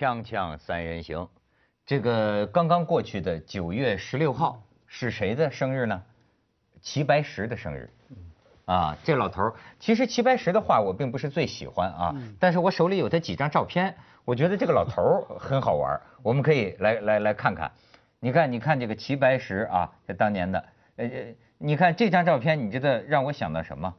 锵锵三人行，这个刚刚过去的九月十六号是谁的生日呢？齐白石的生日。啊，这老头儿，其实齐白石的画我并不是最喜欢啊，但是我手里有他几张照片，我觉得这个老头儿很好玩，我们可以来来来看看。你看，你看这个齐白石啊，这当年的，呃，你看这张照片，你觉得让我想到什么？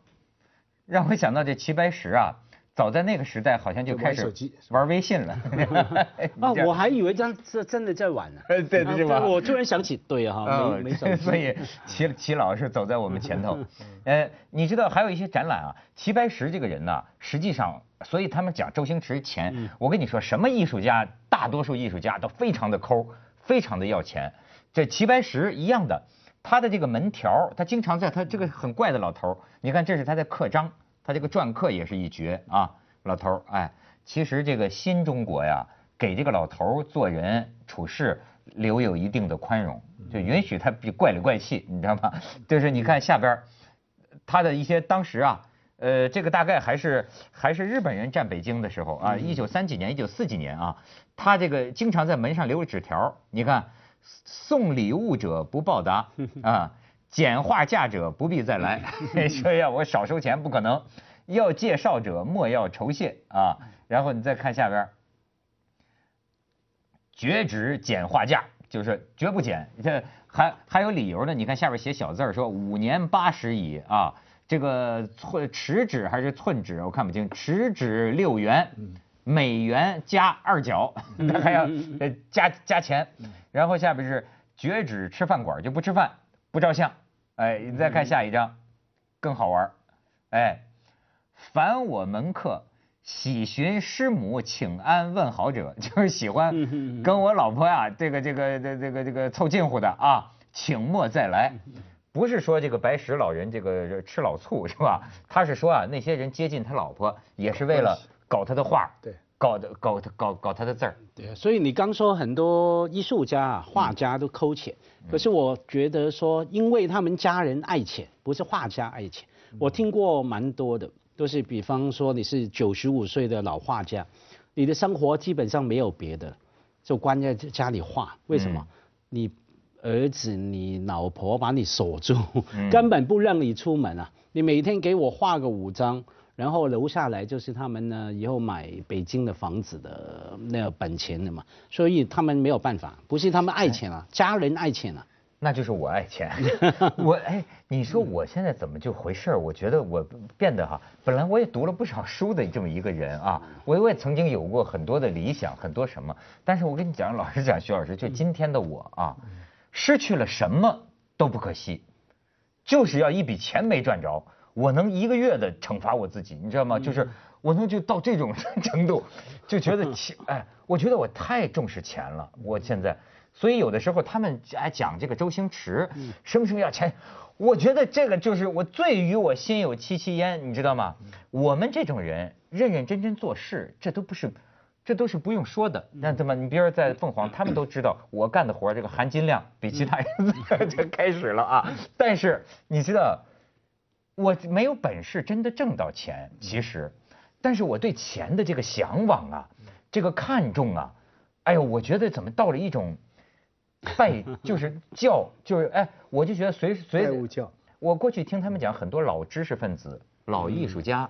让我想到这齐白石啊，早在那个时代好像就开始玩微信了。啊，我还以为这样是真的在玩呢。对对是吧啊我突然想起，对哈，嗯没没手机。所以齐齐老是走在我们前头。呃，你知道还有一些展览啊，齐白石这个人呢，实际上，所以他们讲周星驰钱，我跟你说，什么艺术家，大多数艺术家都非常的抠，非常的要钱。这齐白石一样的，他的这个门条，他经常在他这个很怪的老头，你看这是他的刻章，他这个篆刻也是一绝啊，老头儿，哎，其实这个新中国呀，给这个老头儿做人处事留有一定的宽容，就允许他比怪里怪气，你知道吗？就是你看下边儿，他的一些当时啊。呃，这个大概还是还是日本人占北京的时候啊，一九三几年、一九四几年啊，他这个经常在门上留个纸条，你看，送礼物者不报答 啊，捡画价者不必再来，说要我少收钱不可能，要介绍者莫要酬谢啊。然后你再看下边，绝止减化价，就是绝不减，这还还有理由呢。你看下边写小字儿说五年八十矣啊，这个寸尺纸还是寸纸，我看不清，尺纸六元，美元加二角，他还要呃加加钱。然后下边是绝止吃饭馆就不吃饭，不照相。哎，你再看下一张，更好玩儿，哎，凡我门客。喜寻师母请安问好者，就是喜欢跟我老婆呀、这个这个这这个这个凑近乎的啊，请莫再来。不是说这个白石老人这个吃老醋是吧？他是说啊，那些人接近他老婆也是为了搞他的画，对，搞的搞他搞搞他的字儿。对，所以你刚说很多艺术家啊、画家都抠钱，可是我觉得说，因为他们家人爱钱，不是画家爱钱。我听过蛮多的，都是比方说你是九十五岁的老画家，你的生活基本上没有别的，就关在家里画。为什么？你儿子、你老婆把你锁住，根本不让你出门啊！你每天给我画个五张。然后留下来就是他们呢以后买北京的房子的那个本钱的嘛，所以他们没有办法，不是他们爱钱啊，家人爱钱啊。那就是我爱钱，我哎，你说我现在怎么就回事儿？我觉得我变得哈，本来我也读了不少书的这么一个人啊，我我也曾经有过很多的理想，很多什么，但是我跟你讲，老实讲，徐老师，就今天的我啊，失去了什么都不可惜，就是要一笔钱没赚着，我能一个月的惩罚我自己，你知道吗？就是我能就到这种程度，就觉得钱，哎，我觉得我太重视钱了，我现在。所以有的时候他们哎讲这个周星驰生生要钱，我觉得这个就是我最与我心有戚戚焉，你知道吗？我们这种人认认真真做事，这都不是，这都是不用说的。那怎么？你比如说在凤凰，他们都知道我干的活这个含金量比其他人 就开始了啊。但是你知道，我没有本事真的挣到钱，其实，但是我对钱的这个向往啊，这个看重啊，哎呦，我觉得怎么到了一种。拜就是教，就是哎，我就觉得随随拜物教。我过去听他们讲，很多老知识分子、老艺术家，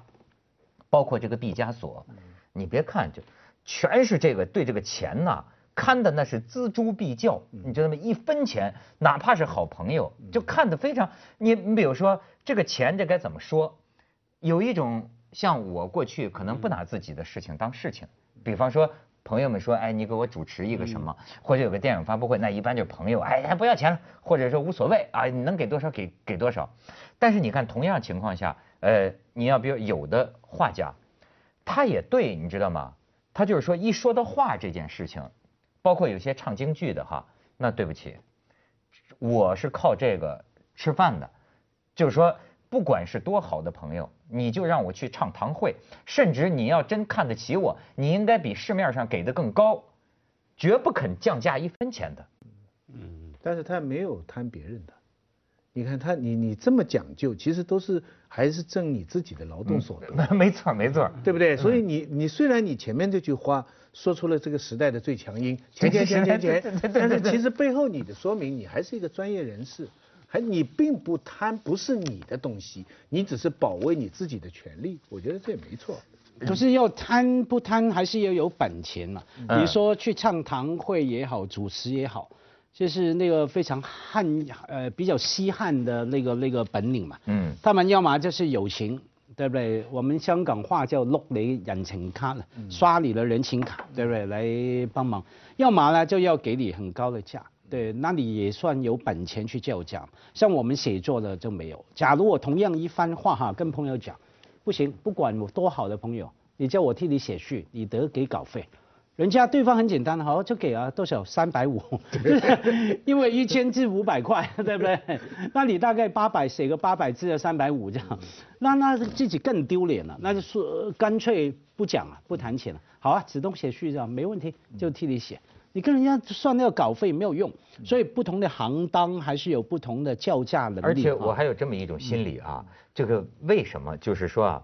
包括这个毕加索，你别看就全是这个对这个钱呐看的那是锱铢必较，你知道吗？一分钱，哪怕是好朋友，就看得非常。你你比如说这个钱，这该怎么说？有一种像我过去可能不拿自己的事情当事情，比方说。朋友们说，哎，你给我主持一个什么，或者有个电影发布会，那一般就是朋友，哎，不要钱了，或者说无所谓啊，你能给多少给给多少。但是你看，同样情况下，呃，你要比如有的画家，他也对，你知道吗？他就是说，一说到画这件事情，包括有些唱京剧的哈，那对不起，我是靠这个吃饭的，就是说。不管是多好的朋友，你就让我去唱堂会，甚至你要真看得起我，你应该比市面上给的更高，绝不肯降价一分钱的。嗯，但是他没有贪别人的，你看他，你你这么讲究，其实都是还是挣你自己的劳动所得，没错没错，对不对？所以你你虽然你前面这句话说出了这个时代的最强音，钱钱钱钱钱，但是其实背后你的说明，你还是一个专业人士，还你并不贪，不是你的东西，你只是保卫你自己的权利，我觉得这也没错。可是要贪不贪，还是要有本钱嘛。你说去唱堂会也好，主持也好。就是那个非常汉呃比较稀罕的那个那个本领嘛，嗯，他们要么就是友情，对不对？我们香港话叫碌你人情卡了，刷你的人情卡，对不对？来帮忙，要么呢就要给你很高的价，对，那你也算有本钱去叫价。像我们写作的就没有。假如我同样一番话哈，跟朋友讲，不行，不管我多好的朋友，你叫我替你写序，你得给稿费。人家对方很简单，好就给啊多少三百五，因为一千字五百块，对不对？那你大概八百写个八百字的三百五这样，那那自己更丢脸了，那就说干脆不讲了，不谈钱了。好啊，主动写序这样没问题，就替你写。你跟人家算那个稿费没有用，所以不同的行当还是有不同的叫价能力。而且我还有这么一种心理啊，这个为什么？就是说啊，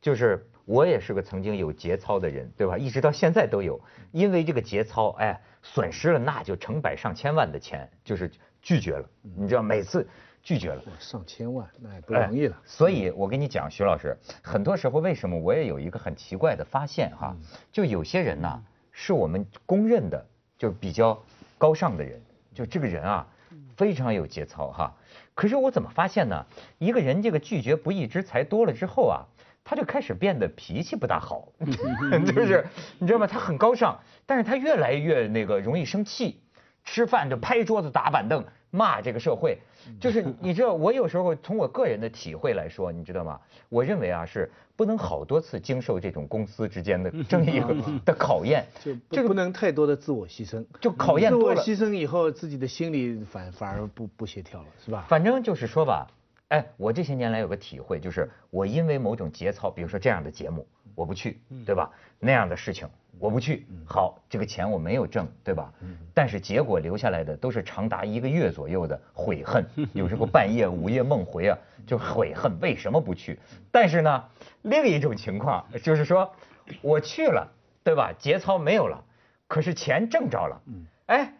就是。我也是个曾经有节操的人，对吧？一直到现在都有，因为这个节操，哎，损失了那就成百上千万的钱，就是拒绝了。你知道，每次拒绝了上千万，那也不容易了。所以我跟你讲，徐老师，很多时候为什么我也有一个很奇怪的发现哈，就有些人呢，是我们公认的就比较高尚的人，就这个人啊，非常有节操哈。可是我怎么发现呢？一个人这个拒绝不义之财多了之后啊。他就开始变得脾气不大好，就是你知道吗？他很高尚，但是他越来越那个容易生气，吃饭就拍桌子打板凳骂这个社会。就是你知道，我有时候从我个人的体会来说，你知道吗？我认为啊，是不能好多次经受这种公司之间的争议 的考验，就不能太多的自我牺牲，就考验多了。牺牲以后，自己的心理反反而不不协调了，是吧？反正就是说吧。哎，我这些年来有个体会，就是我因为某种节操，比如说这样的节目，我不去，对吧？那样的事情我不去，好，这个钱我没有挣，对吧？但是结果留下来的都是长达一个月左右的悔恨，有时候半夜午夜梦回啊，就悔恨为什么不去。但是呢，另一种情况就是说，我去了，对吧？节操没有了，可是钱挣着了，哎，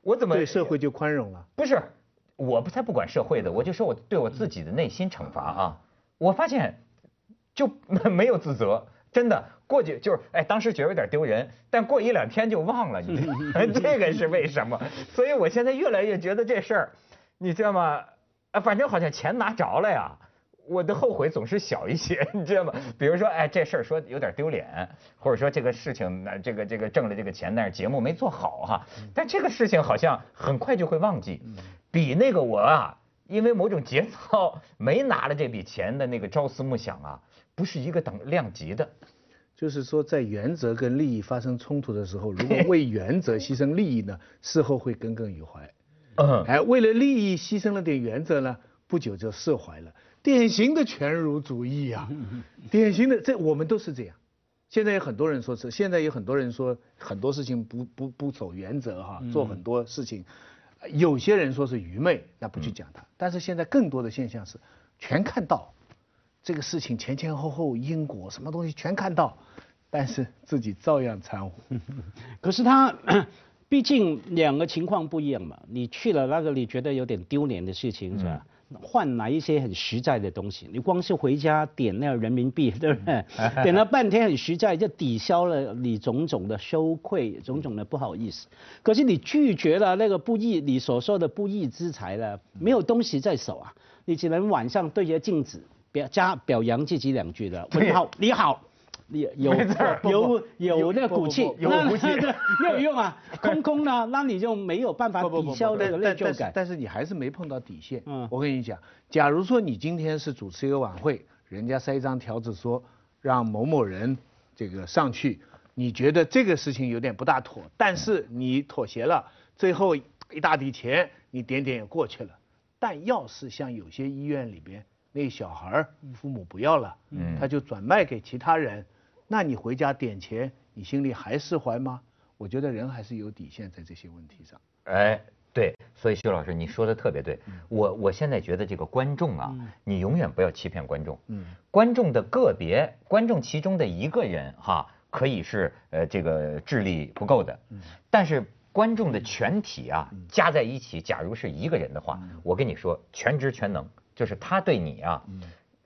我怎么对社会就宽容了？不是。我不才不管社会的，我就说我对我自己的内心惩罚啊！我发现就没有自责，真的过去就是哎，当时觉得有点丢人，但过一两天就忘了，你 这个是为什么？所以我现在越来越觉得这事儿，你知道吗？啊，反正好像钱拿着了呀，我的后悔总是小一些，你知道吗？比如说哎，这事儿说有点丢脸，或者说这个事情那这个这个挣了这个钱，但是节目没做好哈，但这个事情好像很快就会忘记。比那个我啊，因为某种节操没拿了这笔钱的那个朝思暮想啊，不是一个等量级的。就是说，在原则跟利益发生冲突的时候，如果 为原则牺牲利益呢，事后会耿耿于怀。嗯。哎，为了利益牺牲了点原则呢，不久就释怀了。典型的全儒主义啊，典型的这我们都是这样。现在有很多人说是，现在有很多人说很多事情不不不走原则哈，做很多事情。有些人说是愚昧，那不去讲他。但是现在更多的现象是，全看到这个事情前前后后因果什么东西全看到，但是自己照样掺和。可是他 毕竟两个情况不一样嘛。你去了那个你觉得有点丢脸的事情是吧？换来一些很实在的东西，你光是回家点那个人民币，对不对？点了半天很实在，就抵消了你种种的羞愧、种种的不好意思。可是你拒绝了那个不义，你所说的不义之财了，没有东西在手啊，你只能晚上对着镜子表加表扬自己两句的，你好，你好。有 有有那骨气，有骨气，没有用啊，空空呢，那你就没有办法抵消那个内疚感。但是你还是没碰到底线。嗯，我跟你讲，假如说你今天是主持一个晚会，人家塞一张条子说让某某人这个上去，你觉得这个事情有点不大妥，但是你妥协了，最后一大笔钱你点点也过去了。但要是像有些医院里边那小孩儿父母不要了，嗯，他就转卖给其他人。那你回家点钱，你心里还释怀吗？我觉得人还是有底线在这些问题上。哎，对，所以徐老师你说的特别对，我我现在觉得这个观众啊，你永远不要欺骗观众。嗯，观众的个别观众其中的一个人哈，可以是呃这个智力不够的，嗯但是观众的全体啊加在一起，假如是一个人的话，我跟你说全知全能，就是他对你啊，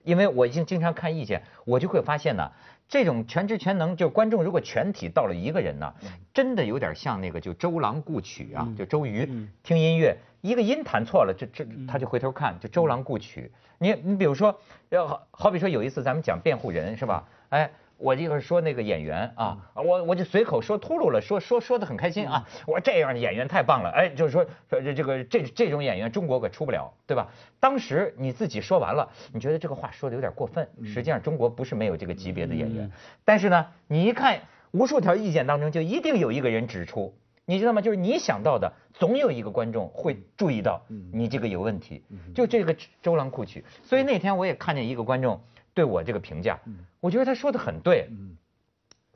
因为我已经经常看意见，我就会发现呢。这种全知全能，就观众如果全体到了一个人呢，真的有点像那个就周郎顾曲啊，就周瑜听音乐，一个音弹错了，这这他就回头看，就周郎顾曲。你你比如说，要好好比说有一次咱们讲辩护人是吧？哎。我一会儿说那个演员啊，我我就随口说秃噜了，说说说的很开心啊。我说这样的演员太棒了，哎，就是说说这这个这这种演员中国可出不了，对吧？当时你自己说完了，你觉得这个话说的有点过分。实际上中国不是没有这个级别的演员，但是呢，你一看无数条意见当中，就一定有一个人指出，你知道吗？就是你想到的，总有一个观众会注意到你这个有问题。就这个周郎库曲，所以那天我也看见一个观众。对我这个评价，我觉得他说的很对。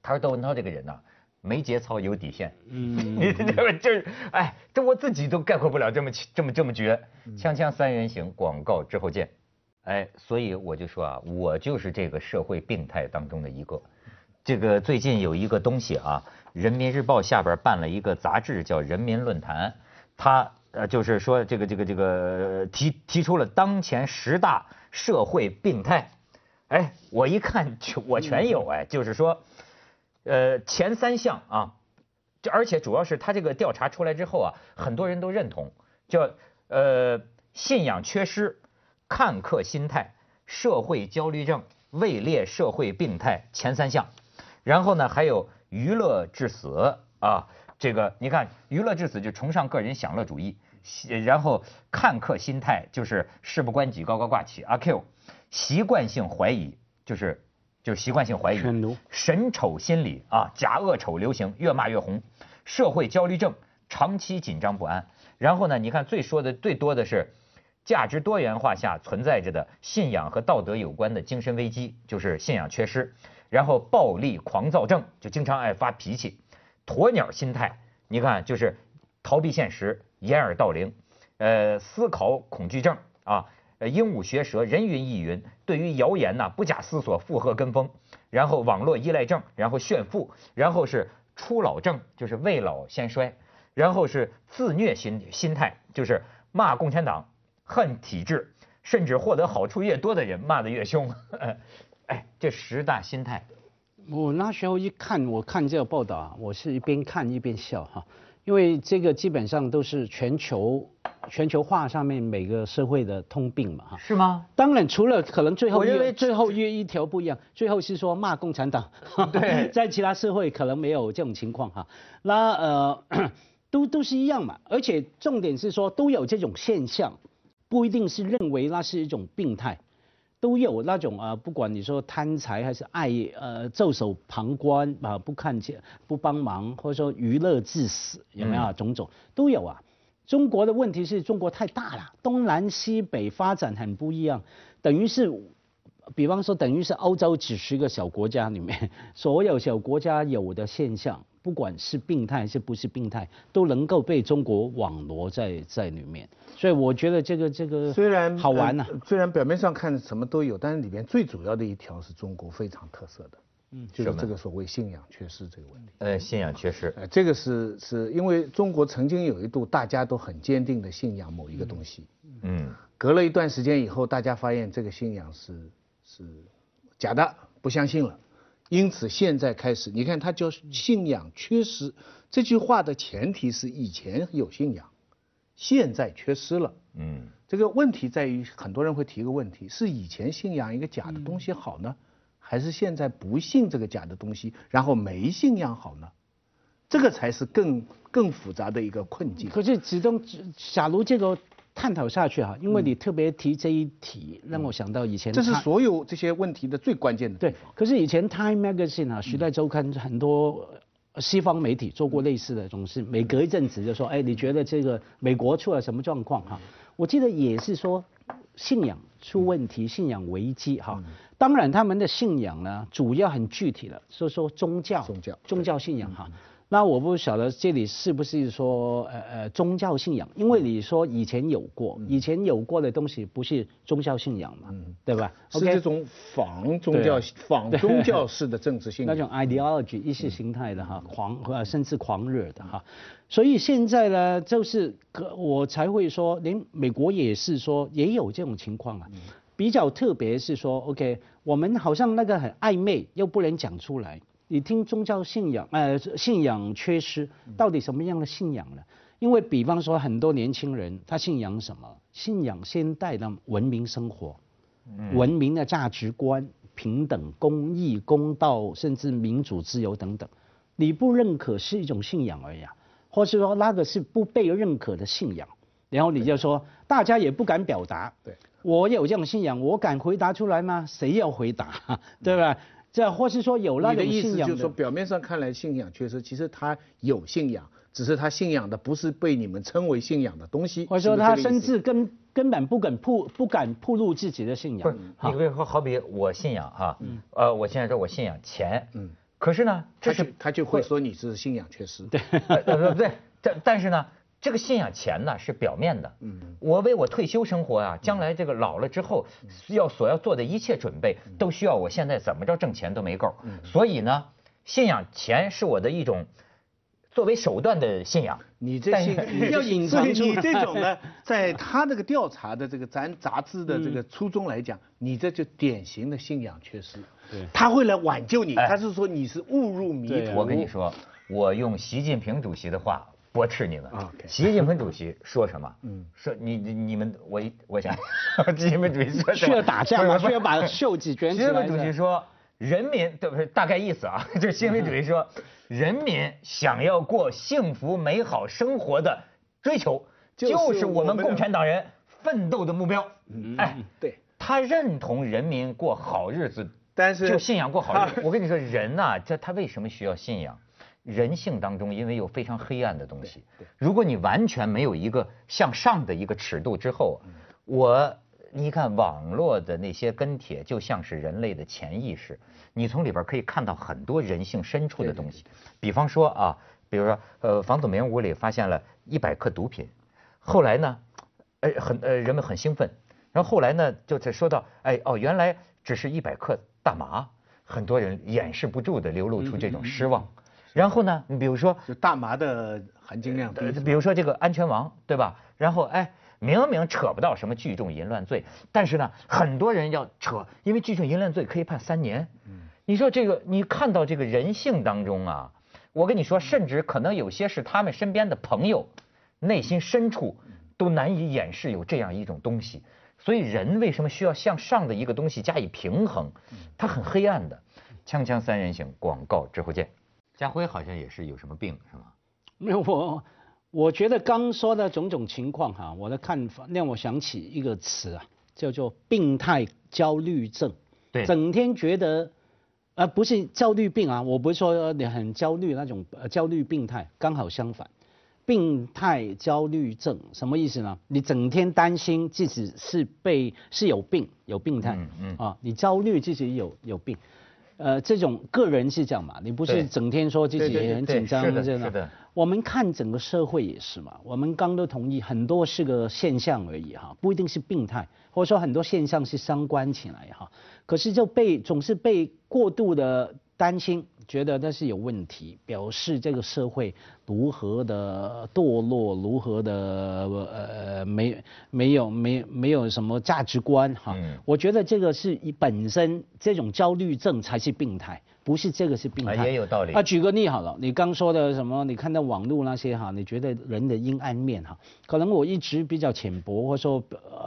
他说窦文涛这个人呢，没节操，有底线。嗯，你 这就是，哎，这我自己都概括不了这么这么这么绝。锵锵三人行，广告之后见。哎，所以我就说啊，我就是这个社会病态当中的一个。这个最近有一个东西啊，《人民日报》下边办了一个杂志，叫《人民论坛》，他呃就是说这个这个这个提提出了当前十大社会病态。哎，我一看，我全有哎，就是说，呃，前三项啊，就而且主要是他这个调查出来之后啊，很多人都认同，叫呃信仰缺失、看客心态、社会焦虑症位列社会病态前三项，然后呢还有娱乐致死啊，这个你看娱乐致死就崇尚个人享乐主义，然后看客心态就是事不关己高高挂起阿 Q。习惯性怀疑就是就是习惯性怀疑，神丑心理啊，假恶丑流行，越骂越红，社会焦虑症，长期紧张不安。然后呢，你看最说的最多的是价值多元化下存在着的信仰和道德有关的精神危机，就是信仰缺失。然后暴力狂躁症，就经常爱发脾气，鸵鸟心态，你看就是逃避现实，掩耳盗铃，呃，思考恐惧症啊。呃，鹦鹉学舌，人云亦云，对于谣言呐不假思索附和跟风，然后网络依赖症，然后炫富，然后是初老症，就是未老先衰，然后是自虐心心态，就是骂共产党，恨体制，甚至获得好处越多的人骂得越凶。哎，这十大心态，我那时候一看，我看这个报道，我是一边看一边笑哈，因为这个基本上都是全球。全球化上面每个社会的通病嘛，哈，是吗？当然，除了可能最后，我认为最后约一条不一样，最后是说骂共产党，对，在其他社会可能没有这种情况哈。那呃，都都是一样嘛，而且重点是说都有这种现象，不一定是认为那是一种病态，都有那种啊，不管你说贪财还是爱呃袖手旁观啊，不看见不帮忙，或者说娱乐至死，有没有种种都有啊。中国的问题是中国太大了，东南西北发展很不一样，等于是，比方说等于是欧洲几十个小国家里面，所有小国家有的现象，不管是病态还是不是病态，都能够被中国网罗在在里面。所以我觉得这个这个虽然好玩呐，虽然表面上看什么都有，但是里面最主要的一条是中国非常特色的。嗯，就是这个所谓信仰缺失这个问题。呃，信仰缺失，呃，这个是是因为中国曾经有一度大家都很坚定的信仰某一个东西，嗯，隔了一段时间以后，大家发现这个信仰是是假的，不相信了，因此现在开始，你看他叫信仰缺失这句话的前提是以前有信仰，现在缺失了，嗯，这个问题在于很多人会提个问题，是以前信仰一个假的东西好呢？还是现在不信这个假的东西，然后没信仰好呢？这个才是更更复杂的一个困境。可是，其中假如这个探讨下去哈，因为你特别提这一题，让我想到以前。这是所有这些问题的最关键的对，可是以前《Time Magazine》啊，《时代周刊》很多西方媒体做过类似的，总是每隔一阵子就说：“哎，你觉得这个美国出了什么状况？”哈，我记得也是说信仰出问题，信仰危机哈。当然，他们的信仰呢，主要很具体的，说说宗教，宗教，宗教信仰哈。那我不晓得这里是不是说呃呃宗教信仰，因为你说以前有过，以前有过的东西不是宗教信仰嘛，对吧？是这种仿宗教、仿宗 教式的政治信仰，那种 ideology 意识形态的哈，狂呃甚至狂热的哈。所以现在呢，就是我才会说，连美国也是说也有这种情况啊。比较特别是说，OK，我们好像那个很暧昧，又不能讲出来。你听宗教信仰，呃，信仰缺失，到底什么样的信仰呢？因为比方说，很多年轻人他信仰什么？信仰现代的文明生活，文明的价值观，平等、公益、公道，甚至民主、自由等等。你不认可是一种信仰而已啊，或是说那个是不被认可的信仰，然后你就说大家也不敢表达。对，我有这种信仰，我敢回答出来吗？谁要回答？对吧？这或是说有那个意思，就是说表面上看来信仰缺失，其实他有信仰，只是他信仰的不是被你们称为信仰的东西。或者说他甚至根根本不敢铺不敢铺露自己的信仰。你比如说，好比我信仰哈，呃，我现在说我信仰钱，嗯，可是呢，这是他就会说你是信仰缺失。对，不对，但但是呢。这个信仰钱呢是表面的，嗯，我为我退休生活啊，将来这个老了之后要所要做的一切准备，都需要我现在怎么着挣钱都没够，所以呢，信仰钱是我的一种作为手段的信仰。你这信要隐藏你这种呢，在他这个调查的这个咱杂志的这个初衷来讲，你这就典型的信仰缺失。对，他会来挽救你，他是说你是误入迷途。我跟你说，我用习近平主席的话。驳斥你们啊！习近平主席说什么？嗯，说你你你们我我想，习近平主席说需要打架吗？需要把袖子卷起来？习近平主席说，人民对不对？大概意思啊，就是习近平主席说，人民想要过幸福美好生活的追求，就是我们共产党人奋斗的目标。哎，对，他认同人民过好日子，但是就信仰过好日子。我跟你说，人呐，这他为什么需要信仰？人性当中，因为有非常黑暗的东西。如果你完全没有一个向上的一个尺度之后，我你看网络的那些跟帖，就像是人类的潜意识，你从里边可以看到很多人性深处的东西。比方说啊，比如说呃，房祖名屋里发现了一百克毒品，后来呢，呃很呃人们很兴奋，然后后来呢就在说到，哎哦原来只是一百克大麻，很多人掩饰不住的流露出这种失望。然后呢？你比如说，就大麻的含金量低。比如说这个安全王，对吧？然后哎，明明扯不到什么聚众淫乱罪，但是呢，很多人要扯，因为聚众淫乱罪可以判三年。嗯。你说这个，你看到这个人性当中啊，我跟你说，甚至可能有些是他们身边的朋友，内心深处都难以掩饰有这样一种东西。所以人为什么需要向上的一个东西加以平衡？它很黑暗的。锵锵三人行，广告之后见。家辉好像也是有什么病是吗？没有我，我觉得刚说的种种情况哈，我的看法让我想起一个词啊，叫做病态焦虑症。对，整天觉得，而不是焦虑病啊，我不是说你很焦虑那种焦虑病态，刚好相反，病态焦虑症什么意思呢？你整天担心自己是被是有病有病态，嗯嗯啊，你焦虑自己有有病。呃，这种个人是这样嘛？你不是整天说自己很紧张这样的。我们看整个社会也是嘛。我们刚都同意，很多是个现象而已哈，不一定是病态，或者说很多现象是相关起来哈。可是就被总是被过度的担心。觉得那是有问题，表示这个社会如何的堕落，如何的呃没没有没没有什么价值观哈。我觉得这个是以本身这种焦虑症才是病态。不是这个是病态，也有道理。啊，举个例好了，你刚说的什么？你看到网络那些哈，你觉得人的阴暗面哈，可能我一直比较浅薄，或者说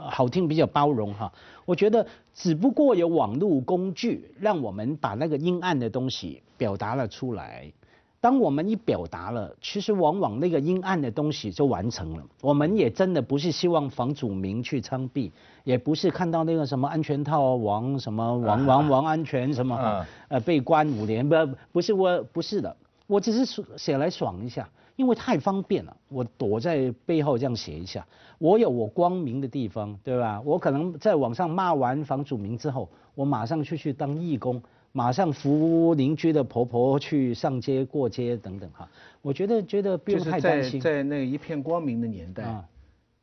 好听比较包容哈。我觉得只不过有网络工具，让我们把那个阴暗的东西表达了出来。当我们一表达了，其实往往那个阴暗的东西就完成了。我们也真的不是希望房祖名去枪毙，也不是看到那个什么安全套王什么王王王安全什么呃被关五年，不不是我不是的，我只是写来爽一下，因为太方便了，我躲在背后这样写一下，我有我光明的地方，对吧？我可能在网上骂完房祖名之后，我马上去去当义工。马上扶邻居的婆婆去上街过街等等哈。我觉得觉得不用太担心。在在那一片光明的年代，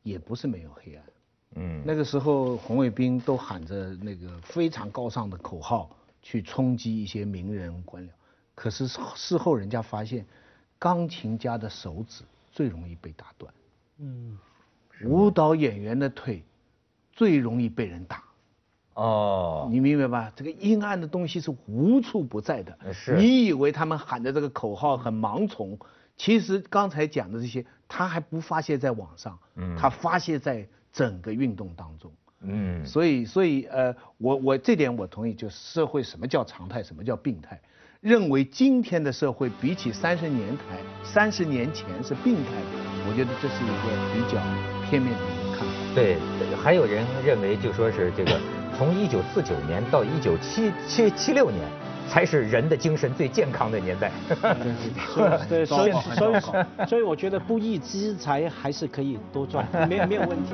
也不是没有黑暗。嗯，那个时候红卫兵都喊着那个非常高尚的口号去冲击一些名人官僚，可是事后人家发现，钢琴家的手指最容易被打断，嗯，舞蹈演员的腿最容易被人打，哦，你明白吧？这个阴暗的东西是无处不在的。是，你以为他们喊的这个口号很盲从，其实刚才讲的这些，他还不发泄在网上，嗯，他发泄在。整个运动当中，嗯，所以所以呃，我我这点我同意，就是社会什么叫常态，什么叫病态？认为今天的社会比起三十年台三十年前是病态的，我觉得这是一个比较片面的一个看法。对，还有人认为就说是这个从一九四九年到一九七七七六年。才是人的精神最健康的年代。对，所以所以所以我觉得不义之财还是可以多赚，没有没有问题。